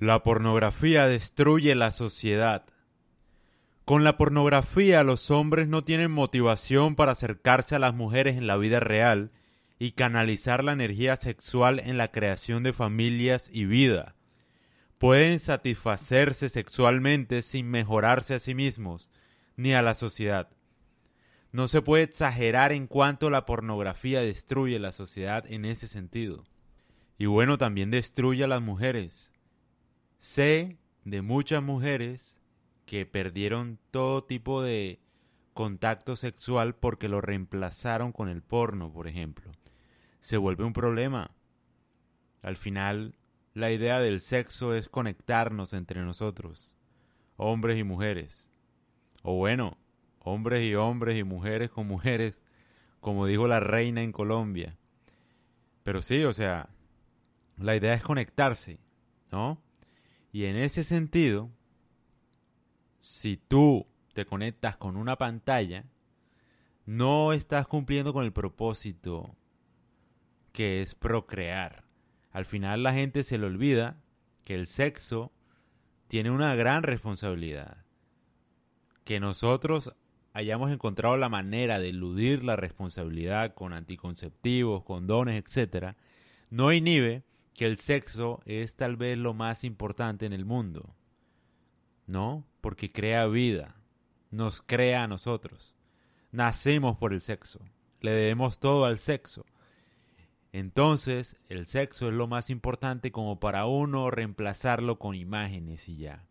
La pornografía destruye la sociedad. Con la pornografía los hombres no tienen motivación para acercarse a las mujeres en la vida real y canalizar la energía sexual en la creación de familias y vida. Pueden satisfacerse sexualmente sin mejorarse a sí mismos ni a la sociedad. No se puede exagerar en cuanto la pornografía destruye la sociedad en ese sentido. Y bueno, también destruye a las mujeres. Sé de muchas mujeres que perdieron todo tipo de contacto sexual porque lo reemplazaron con el porno, por ejemplo. Se vuelve un problema. Al final, la idea del sexo es conectarnos entre nosotros, hombres y mujeres. O bueno, hombres y hombres y mujeres con mujeres, como dijo la reina en Colombia. Pero sí, o sea, la idea es conectarse, ¿no? Y en ese sentido, si tú te conectas con una pantalla, no estás cumpliendo con el propósito que es procrear. Al final la gente se le olvida que el sexo tiene una gran responsabilidad. Que nosotros hayamos encontrado la manera de eludir la responsabilidad con anticonceptivos, condones, etc., no inhibe que el sexo es tal vez lo más importante en el mundo. ¿No? Porque crea vida, nos crea a nosotros. Nacemos por el sexo, le debemos todo al sexo. Entonces, el sexo es lo más importante como para uno reemplazarlo con imágenes y ya.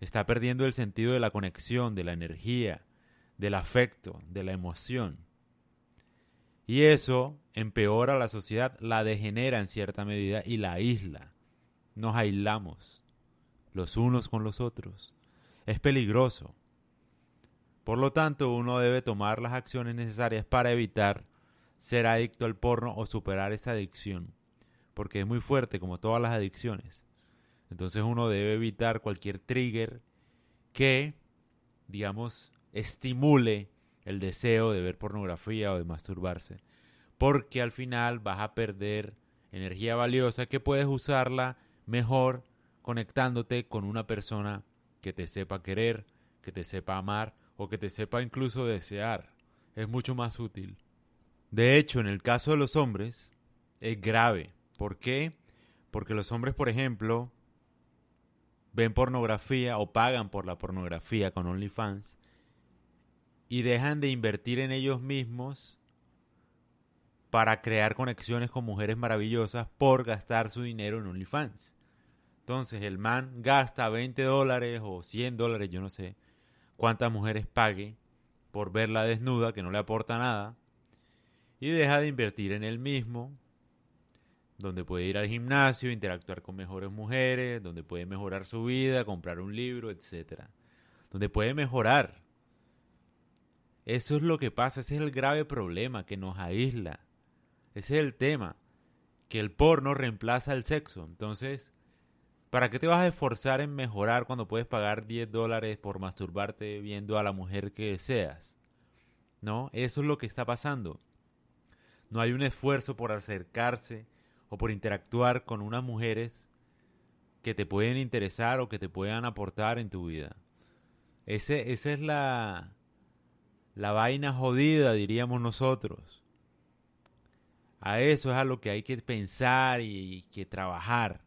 Está perdiendo el sentido de la conexión, de la energía, del afecto, de la emoción. Y eso empeora la sociedad, la degenera en cierta medida y la aísla. Nos aislamos los unos con los otros. Es peligroso. Por lo tanto, uno debe tomar las acciones necesarias para evitar ser adicto al porno o superar esa adicción, porque es muy fuerte como todas las adicciones. Entonces uno debe evitar cualquier trigger que, digamos, estimule el deseo de ver pornografía o de masturbarse. Porque al final vas a perder energía valiosa que puedes usarla mejor conectándote con una persona que te sepa querer, que te sepa amar o que te sepa incluso desear. Es mucho más útil. De hecho, en el caso de los hombres, es grave. ¿Por qué? Porque los hombres, por ejemplo, ven pornografía o pagan por la pornografía con OnlyFans y dejan de invertir en ellos mismos para crear conexiones con mujeres maravillosas por gastar su dinero en OnlyFans. Entonces el man gasta 20 dólares o 100 dólares, yo no sé cuántas mujeres pague por verla desnuda, que no le aporta nada, y deja de invertir en él mismo, donde puede ir al gimnasio, interactuar con mejores mujeres, donde puede mejorar su vida, comprar un libro, etc. Donde puede mejorar eso es lo que pasa, ese es el grave problema que nos aísla. Ese es el tema, que el porno reemplaza el sexo. Entonces, ¿para qué te vas a esforzar en mejorar cuando puedes pagar 10 dólares por masturbarte viendo a la mujer que deseas? ¿No? Eso es lo que está pasando. No hay un esfuerzo por acercarse o por interactuar con unas mujeres que te pueden interesar o que te puedan aportar en tu vida. Ese, esa es la, la vaina jodida, diríamos nosotros. A eso es a lo que hay que pensar y que trabajar.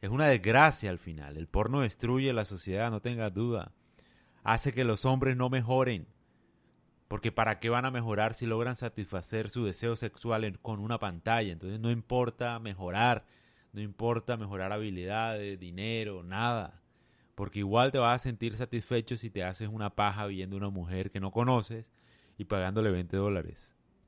Es una desgracia al final. El porno destruye la sociedad, no tengas duda. Hace que los hombres no mejoren. Porque ¿para qué van a mejorar si logran satisfacer su deseo sexual con una pantalla? Entonces no importa mejorar, no importa mejorar habilidades, dinero, nada. Porque igual te vas a sentir satisfecho si te haces una paja viendo una mujer que no conoces y pagándole 20 dólares.